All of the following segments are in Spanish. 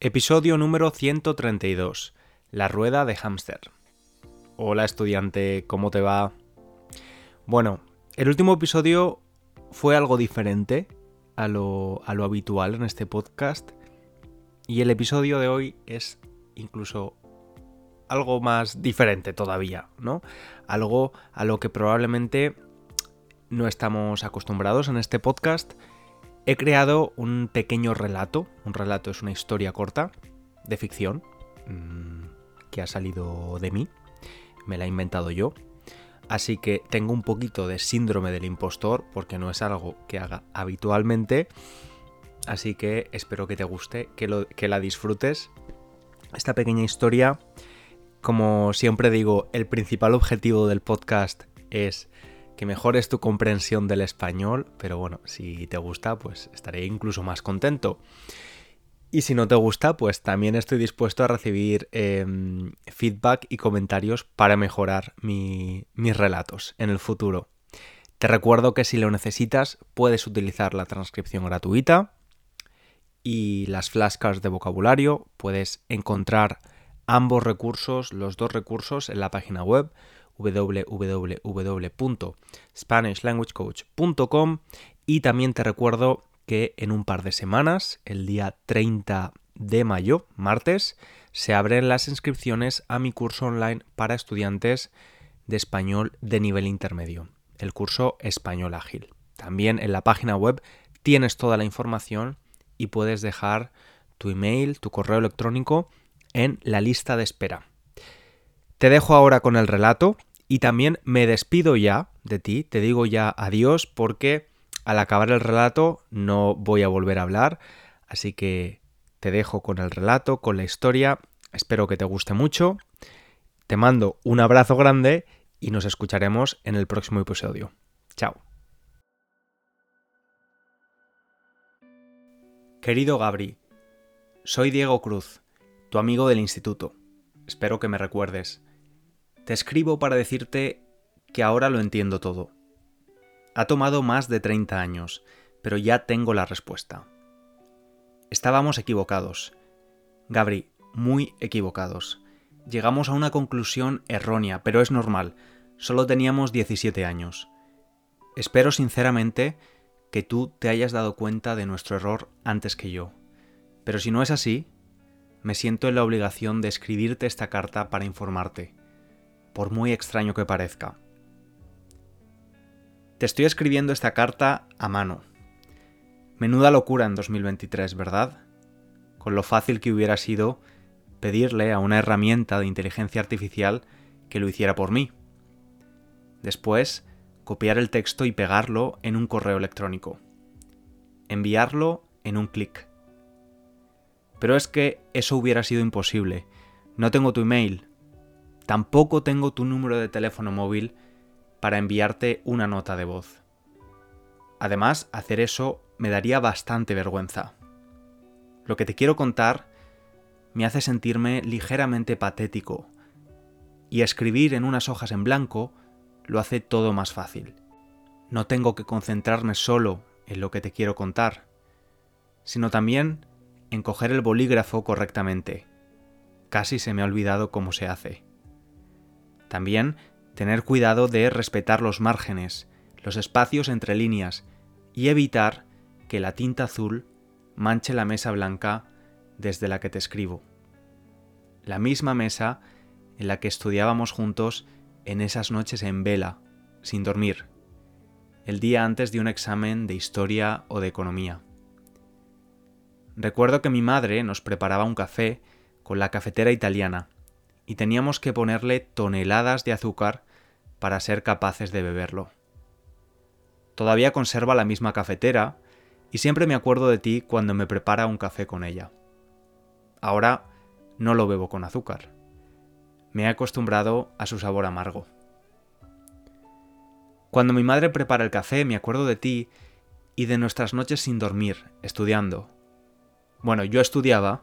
Episodio número 132. La rueda de hámster. Hola estudiante, ¿cómo te va? Bueno, el último episodio fue algo diferente a lo, a lo habitual en este podcast y el episodio de hoy es incluso algo más diferente todavía, ¿no? Algo a lo que probablemente no estamos acostumbrados en este podcast He creado un pequeño relato, un relato es una historia corta de ficción mm, que ha salido de mí, me la he inventado yo, así que tengo un poquito de síndrome del impostor porque no es algo que haga habitualmente, así que espero que te guste, que, que la disfrutes. Esta pequeña historia, como siempre digo, el principal objetivo del podcast es que mejores tu comprensión del español, pero bueno, si te gusta, pues estaré incluso más contento. Y si no te gusta, pues también estoy dispuesto a recibir em, feedback y comentarios para mejorar mis relatos en el futuro. Te recuerdo que si lo necesitas, puedes utilizar la transcripción gratuita y las flashcards de vocabulario. Puedes encontrar ambos recursos, los dos recursos, en la página web www.spanishlanguagecoach.com y también te recuerdo que en un par de semanas, el día 30 de mayo, martes, se abren las inscripciones a mi curso online para estudiantes de español de nivel intermedio, el curso Español Ágil. También en la página web tienes toda la información y puedes dejar tu email, tu correo electrónico en la lista de espera. Te dejo ahora con el relato y también me despido ya de ti, te digo ya adiós porque al acabar el relato no voy a volver a hablar, así que te dejo con el relato, con la historia, espero que te guste mucho, te mando un abrazo grande y nos escucharemos en el próximo episodio. Chao. Querido Gabri, soy Diego Cruz, tu amigo del instituto. Espero que me recuerdes. Te escribo para decirte que ahora lo entiendo todo. Ha tomado más de 30 años, pero ya tengo la respuesta. Estábamos equivocados. Gabri, muy equivocados. Llegamos a una conclusión errónea, pero es normal. Solo teníamos 17 años. Espero sinceramente que tú te hayas dado cuenta de nuestro error antes que yo. Pero si no es así, me siento en la obligación de escribirte esta carta para informarte por muy extraño que parezca. Te estoy escribiendo esta carta a mano. Menuda locura en 2023, ¿verdad? Con lo fácil que hubiera sido pedirle a una herramienta de inteligencia artificial que lo hiciera por mí. Después, copiar el texto y pegarlo en un correo electrónico. Enviarlo en un clic. Pero es que eso hubiera sido imposible. No tengo tu email, Tampoco tengo tu número de teléfono móvil para enviarte una nota de voz. Además, hacer eso me daría bastante vergüenza. Lo que te quiero contar me hace sentirme ligeramente patético, y escribir en unas hojas en blanco lo hace todo más fácil. No tengo que concentrarme solo en lo que te quiero contar, sino también en coger el bolígrafo correctamente. Casi se me ha olvidado cómo se hace. También tener cuidado de respetar los márgenes, los espacios entre líneas y evitar que la tinta azul manche la mesa blanca desde la que te escribo. La misma mesa en la que estudiábamos juntos en esas noches en vela, sin dormir, el día antes de un examen de historia o de economía. Recuerdo que mi madre nos preparaba un café con la cafetera italiana y teníamos que ponerle toneladas de azúcar para ser capaces de beberlo. Todavía conserva la misma cafetera y siempre me acuerdo de ti cuando me prepara un café con ella. Ahora no lo bebo con azúcar. Me he acostumbrado a su sabor amargo. Cuando mi madre prepara el café me acuerdo de ti y de nuestras noches sin dormir, estudiando. Bueno, yo estudiaba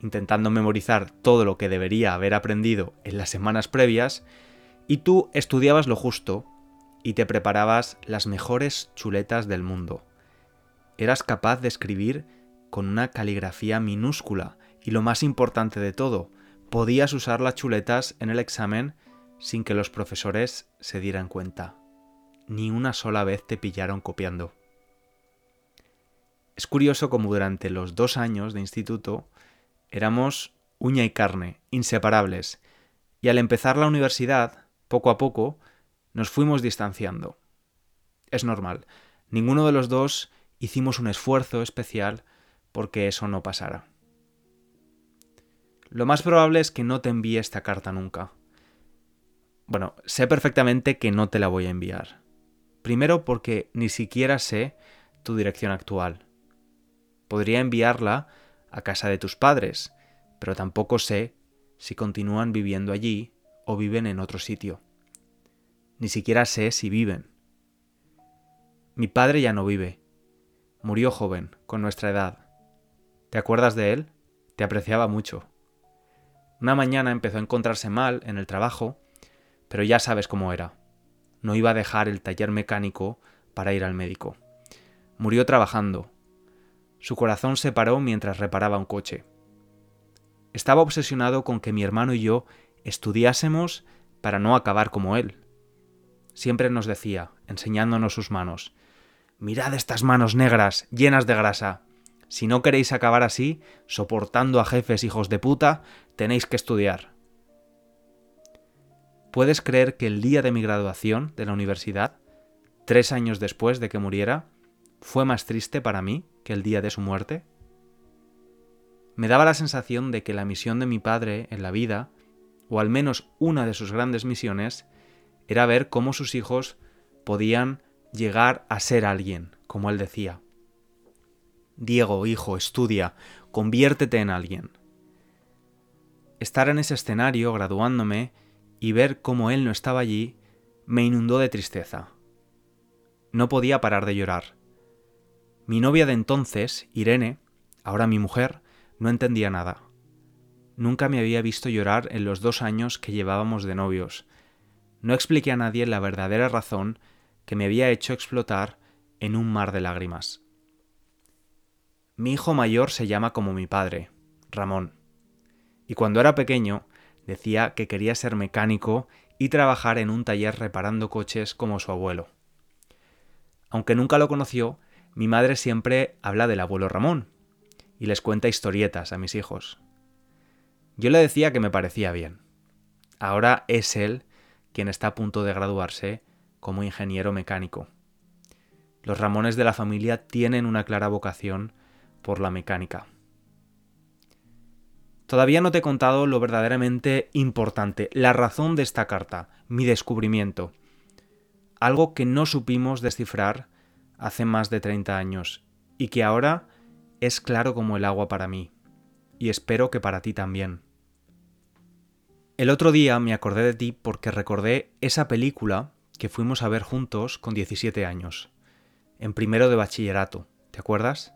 intentando memorizar todo lo que debería haber aprendido en las semanas previas, y tú estudiabas lo justo y te preparabas las mejores chuletas del mundo. Eras capaz de escribir con una caligrafía minúscula Y lo más importante de todo, podías usar las chuletas en el examen sin que los profesores se dieran cuenta. Ni una sola vez te pillaron copiando. Es curioso como durante los dos años de instituto éramos uña y carne, inseparables, y al empezar la universidad, poco a poco, nos fuimos distanciando. Es normal, ninguno de los dos hicimos un esfuerzo especial porque eso no pasara. Lo más probable es que no te envíe esta carta nunca. Bueno, sé perfectamente que no te la voy a enviar. Primero porque ni siquiera sé tu dirección actual. Podría enviarla a casa de tus padres, pero tampoco sé si continúan viviendo allí o viven en otro sitio. Ni siquiera sé si viven. Mi padre ya no vive. Murió joven, con nuestra edad. ¿Te acuerdas de él? Te apreciaba mucho. Una mañana empezó a encontrarse mal en el trabajo, pero ya sabes cómo era. No iba a dejar el taller mecánico para ir al médico. Murió trabajando. Su corazón se paró mientras reparaba un coche. Estaba obsesionado con que mi hermano y yo estudiásemos para no acabar como él. Siempre nos decía, enseñándonos sus manos, Mirad estas manos negras, llenas de grasa. Si no queréis acabar así, soportando a jefes hijos de puta, tenéis que estudiar. ¿Puedes creer que el día de mi graduación de la universidad, tres años después de que muriera, fue más triste para mí que el día de su muerte? me daba la sensación de que la misión de mi padre en la vida, o al menos una de sus grandes misiones, era ver cómo sus hijos podían llegar a ser alguien, como él decía. Diego, hijo, estudia, conviértete en alguien. Estar en ese escenario, graduándome, y ver cómo él no estaba allí, me inundó de tristeza. No podía parar de llorar. Mi novia de entonces, Irene, ahora mi mujer, no entendía nada. Nunca me había visto llorar en los dos años que llevábamos de novios. No expliqué a nadie la verdadera razón que me había hecho explotar en un mar de lágrimas. Mi hijo mayor se llama como mi padre, Ramón. Y cuando era pequeño decía que quería ser mecánico y trabajar en un taller reparando coches como su abuelo. Aunque nunca lo conoció, mi madre siempre habla del abuelo Ramón, y les cuenta historietas a mis hijos. Yo le decía que me parecía bien. Ahora es él quien está a punto de graduarse como ingeniero mecánico. Los Ramones de la familia tienen una clara vocación por la mecánica. Todavía no te he contado lo verdaderamente importante, la razón de esta carta, mi descubrimiento. Algo que no supimos descifrar hace más de 30 años y que ahora es claro como el agua para mí, y espero que para ti también. El otro día me acordé de ti porque recordé esa película que fuimos a ver juntos con 17 años, en primero de bachillerato, ¿te acuerdas?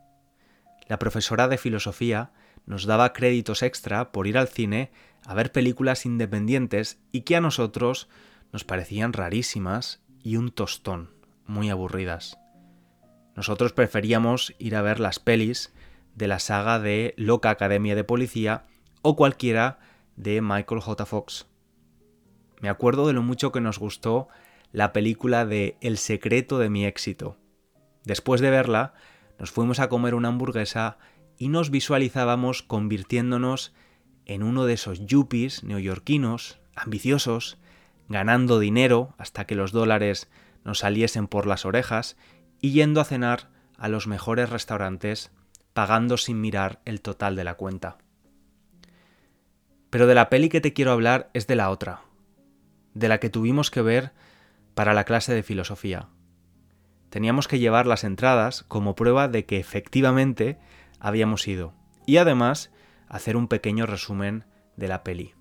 La profesora de filosofía nos daba créditos extra por ir al cine a ver películas independientes y que a nosotros nos parecían rarísimas y un tostón, muy aburridas. Nosotros preferíamos ir a ver las pelis de la saga de Loca Academia de Policía o cualquiera de Michael J. Fox. Me acuerdo de lo mucho que nos gustó la película de El secreto de mi éxito. Después de verla, nos fuimos a comer una hamburguesa y nos visualizábamos convirtiéndonos en uno de esos yuppies neoyorquinos, ambiciosos, ganando dinero hasta que los dólares nos saliesen por las orejas y yendo a cenar a los mejores restaurantes, pagando sin mirar el total de la cuenta. Pero de la peli que te quiero hablar es de la otra, de la que tuvimos que ver para la clase de filosofía. Teníamos que llevar las entradas como prueba de que efectivamente habíamos ido, y además hacer un pequeño resumen de la peli.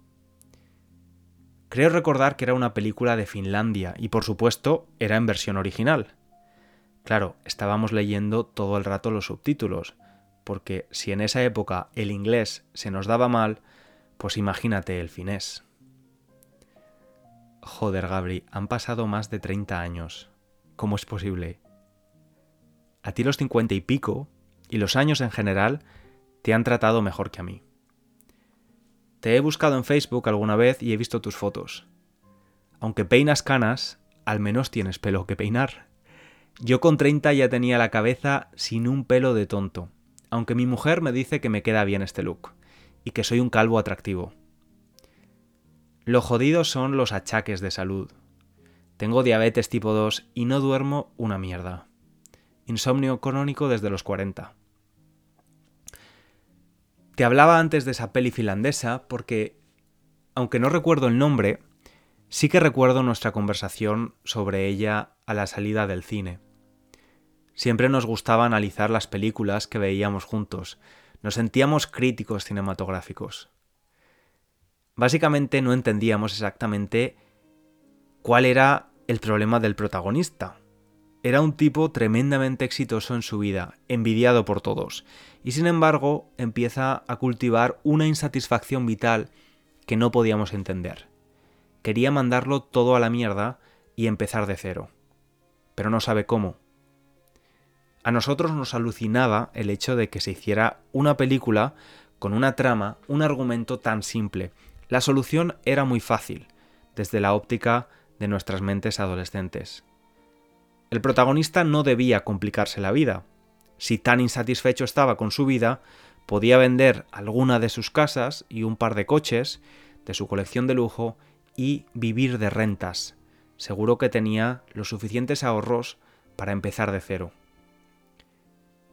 Creo recordar que era una película de Finlandia y por supuesto era en versión original. Claro, estábamos leyendo todo el rato los subtítulos, porque si en esa época el inglés se nos daba mal, pues imagínate el finés. Joder, Gabri, han pasado más de 30 años. ¿Cómo es posible? A ti los cincuenta y pico, y los años en general, te han tratado mejor que a mí. Te he buscado en Facebook alguna vez y he visto tus fotos. Aunque peinas canas, al menos tienes pelo que peinar. Yo con 30 ya tenía la cabeza sin un pelo de tonto, aunque mi mujer me dice que me queda bien este look y que soy un calvo atractivo. Lo jodido son los achaques de salud. Tengo diabetes tipo 2 y no duermo una mierda. Insomnio crónico desde los 40. Te hablaba antes de esa peli finlandesa porque, aunque no recuerdo el nombre, sí que recuerdo nuestra conversación sobre ella a la salida del cine. Siempre nos gustaba analizar las películas que veíamos juntos, nos sentíamos críticos cinematográficos. Básicamente no entendíamos exactamente cuál era el problema del protagonista. Era un tipo tremendamente exitoso en su vida, envidiado por todos, y sin embargo empieza a cultivar una insatisfacción vital que no podíamos entender. Quería mandarlo todo a la mierda y empezar de cero. Pero no sabe cómo. A nosotros nos alucinaba el hecho de que se hiciera una película con una trama, un argumento tan simple. La solución era muy fácil, desde la óptica de nuestras mentes adolescentes. El protagonista no debía complicarse la vida. Si tan insatisfecho estaba con su vida, podía vender alguna de sus casas y un par de coches, de su colección de lujo, y vivir de rentas. Seguro que tenía los suficientes ahorros para empezar de cero.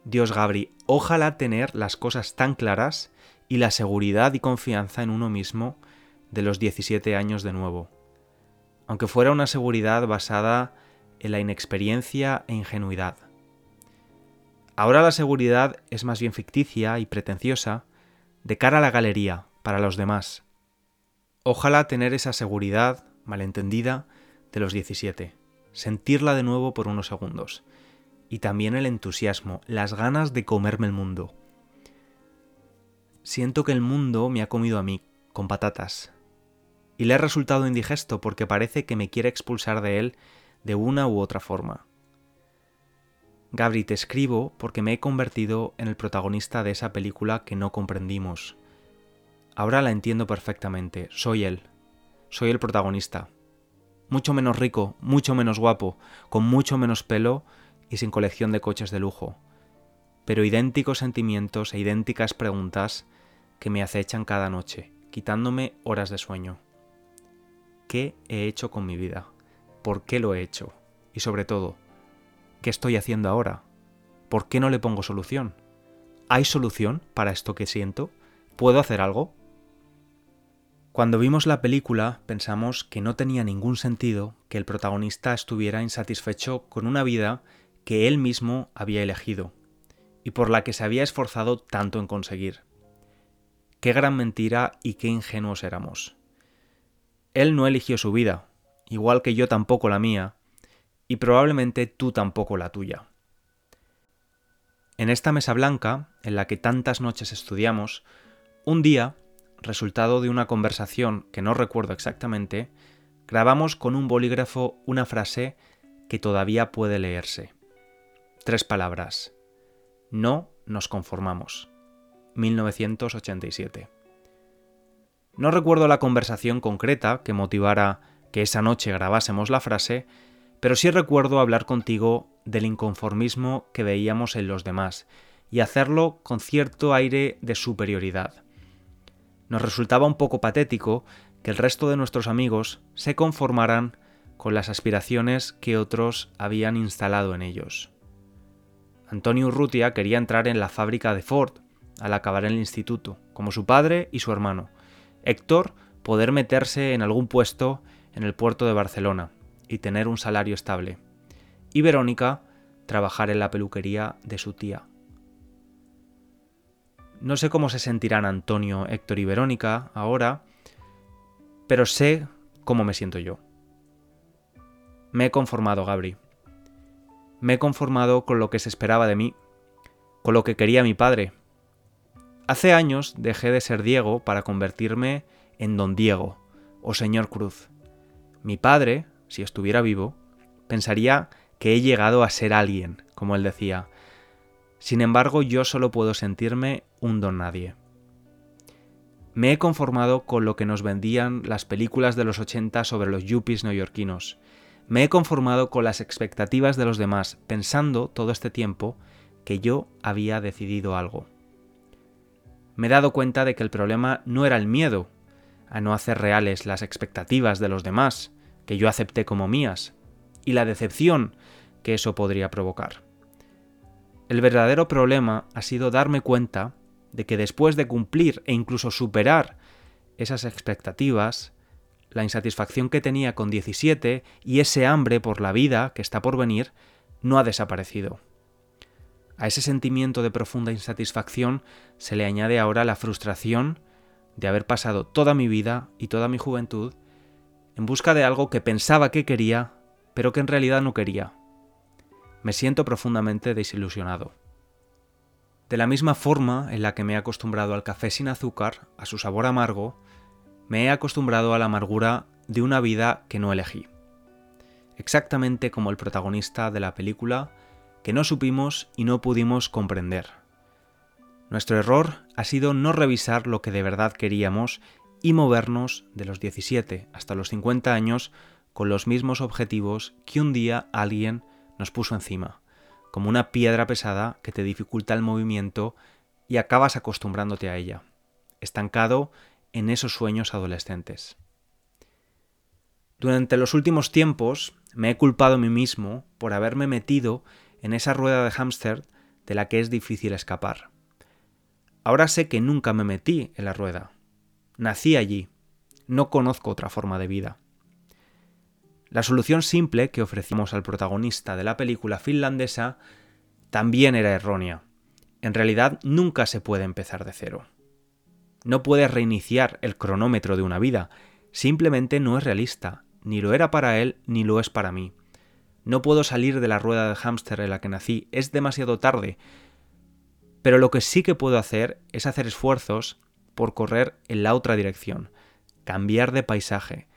Dios Gabri, ojalá tener las cosas tan claras y la seguridad y confianza en uno mismo de los 17 años de nuevo. Aunque fuera una seguridad basada en la inexperiencia e ingenuidad. Ahora la seguridad es más bien ficticia y pretenciosa de cara a la galería, para los demás. Ojalá tener esa seguridad, malentendida, de los 17, sentirla de nuevo por unos segundos, y también el entusiasmo, las ganas de comerme el mundo. Siento que el mundo me ha comido a mí, con patatas, y le ha resultado indigesto porque parece que me quiere expulsar de él de una u otra forma. Gabri, te escribo porque me he convertido en el protagonista de esa película que no comprendimos. Ahora la entiendo perfectamente, soy él, soy el protagonista. Mucho menos rico, mucho menos guapo, con mucho menos pelo y sin colección de coches de lujo, pero idénticos sentimientos e idénticas preguntas que me acechan cada noche, quitándome horas de sueño. ¿Qué he hecho con mi vida? por qué lo he hecho y sobre todo, ¿qué estoy haciendo ahora? ¿Por qué no le pongo solución? ¿Hay solución para esto que siento? ¿Puedo hacer algo? Cuando vimos la película pensamos que no tenía ningún sentido que el protagonista estuviera insatisfecho con una vida que él mismo había elegido y por la que se había esforzado tanto en conseguir. Qué gran mentira y qué ingenuos éramos. Él no eligió su vida, igual que yo tampoco la mía, y probablemente tú tampoco la tuya. En esta mesa blanca, en la que tantas noches estudiamos, un día, resultado de una conversación que no recuerdo exactamente, grabamos con un bolígrafo una frase que todavía puede leerse. Tres palabras. No nos conformamos. 1987. No recuerdo la conversación concreta que motivara que esa noche grabásemos la frase, pero sí recuerdo hablar contigo del inconformismo que veíamos en los demás y hacerlo con cierto aire de superioridad. Nos resultaba un poco patético que el resto de nuestros amigos se conformaran con las aspiraciones que otros habían instalado en ellos. Antonio Urrutia quería entrar en la fábrica de Ford al acabar el instituto, como su padre y su hermano. Héctor poder meterse en algún puesto en el puerto de Barcelona y tener un salario estable. Y Verónica trabajar en la peluquería de su tía. No sé cómo se sentirán Antonio, Héctor y Verónica ahora, pero sé cómo me siento yo. Me he conformado, Gabri. Me he conformado con lo que se esperaba de mí, con lo que quería mi padre. Hace años dejé de ser Diego para convertirme en Don Diego o Señor Cruz. Mi padre, si estuviera vivo, pensaría que he llegado a ser alguien, como él decía. Sin embargo, yo solo puedo sentirme un don nadie. Me he conformado con lo que nos vendían las películas de los 80 sobre los yuppies neoyorquinos. Me he conformado con las expectativas de los demás, pensando todo este tiempo que yo había decidido algo. Me he dado cuenta de que el problema no era el miedo a no hacer reales las expectativas de los demás, que yo acepté como mías, y la decepción que eso podría provocar. El verdadero problema ha sido darme cuenta de que después de cumplir e incluso superar esas expectativas, la insatisfacción que tenía con 17 y ese hambre por la vida que está por venir no ha desaparecido. A ese sentimiento de profunda insatisfacción se le añade ahora la frustración de haber pasado toda mi vida y toda mi juventud en busca de algo que pensaba que quería, pero que en realidad no quería. Me siento profundamente desilusionado. De la misma forma en la que me he acostumbrado al café sin azúcar, a su sabor amargo, me he acostumbrado a la amargura de una vida que no elegí. Exactamente como el protagonista de la película que no supimos y no pudimos comprender. Nuestro error ha sido no revisar lo que de verdad queríamos y movernos de los 17 hasta los 50 años con los mismos objetivos que un día alguien nos puso encima como una piedra pesada que te dificulta el movimiento y acabas acostumbrándote a ella, estancado en esos sueños adolescentes. Durante los últimos tiempos me he culpado a mí mismo por haberme metido en esa rueda de hámster de la que es difícil escapar. Ahora sé que nunca me metí en la rueda. Nací allí. No conozco otra forma de vida. La solución simple que ofrecimos al protagonista de la película finlandesa también era errónea. En realidad nunca se puede empezar de cero. No puedes reiniciar el cronómetro de una vida, simplemente no es realista, ni lo era para él ni lo es para mí. No puedo salir de la rueda de hámster en la que nací, es demasiado tarde. Pero lo que sí que puedo hacer es hacer esfuerzos por correr en la otra dirección, cambiar de paisaje,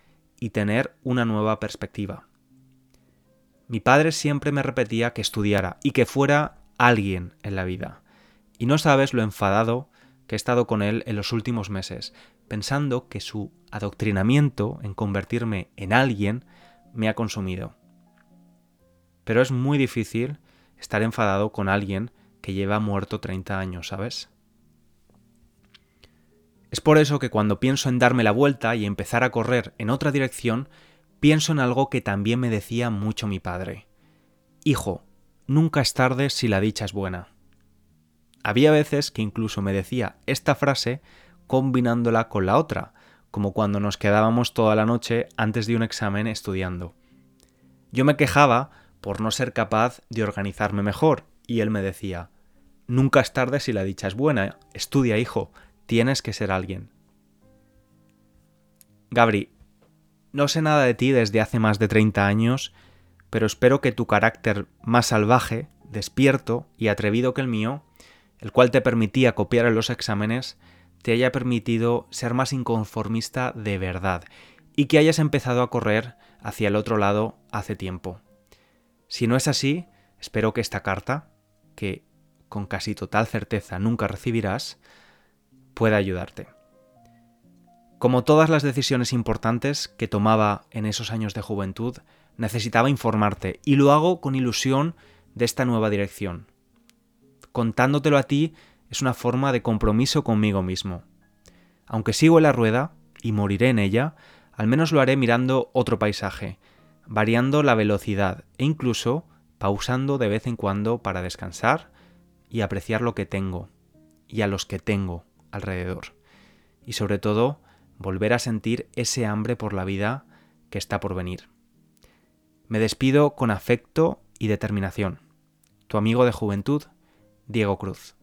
y tener una nueva perspectiva. Mi padre siempre me repetía que estudiara y que fuera alguien en la vida. Y no sabes lo enfadado que he estado con él en los últimos meses, pensando que su adoctrinamiento en convertirme en alguien me ha consumido. Pero es muy difícil estar enfadado con alguien que lleva muerto 30 años, ¿sabes? Es por eso que cuando pienso en darme la vuelta y empezar a correr en otra dirección, pienso en algo que también me decía mucho mi padre. Hijo, nunca es tarde si la dicha es buena. Había veces que incluso me decía esta frase combinándola con la otra, como cuando nos quedábamos toda la noche antes de un examen estudiando. Yo me quejaba por no ser capaz de organizarme mejor, y él me decía, Nunca es tarde si la dicha es buena, estudia, hijo, Tienes que ser alguien. Gabri, no sé nada de ti desde hace más de 30 años, pero espero que tu carácter más salvaje, despierto y atrevido que el mío, el cual te permitía copiar en los exámenes, te haya permitido ser más inconformista de verdad y que hayas empezado a correr hacia el otro lado hace tiempo. Si no es así, espero que esta carta, que con casi total certeza nunca recibirás, pueda ayudarte. Como todas las decisiones importantes que tomaba en esos años de juventud, necesitaba informarte y lo hago con ilusión de esta nueva dirección. Contándotelo a ti es una forma de compromiso conmigo mismo. Aunque sigo en la rueda y moriré en ella, al menos lo haré mirando otro paisaje, variando la velocidad e incluso pausando de vez en cuando para descansar y apreciar lo que tengo y a los que tengo alrededor. Y sobre todo, volver a sentir ese hambre por la vida que está por venir. Me despido con afecto y determinación. Tu amigo de juventud, Diego Cruz.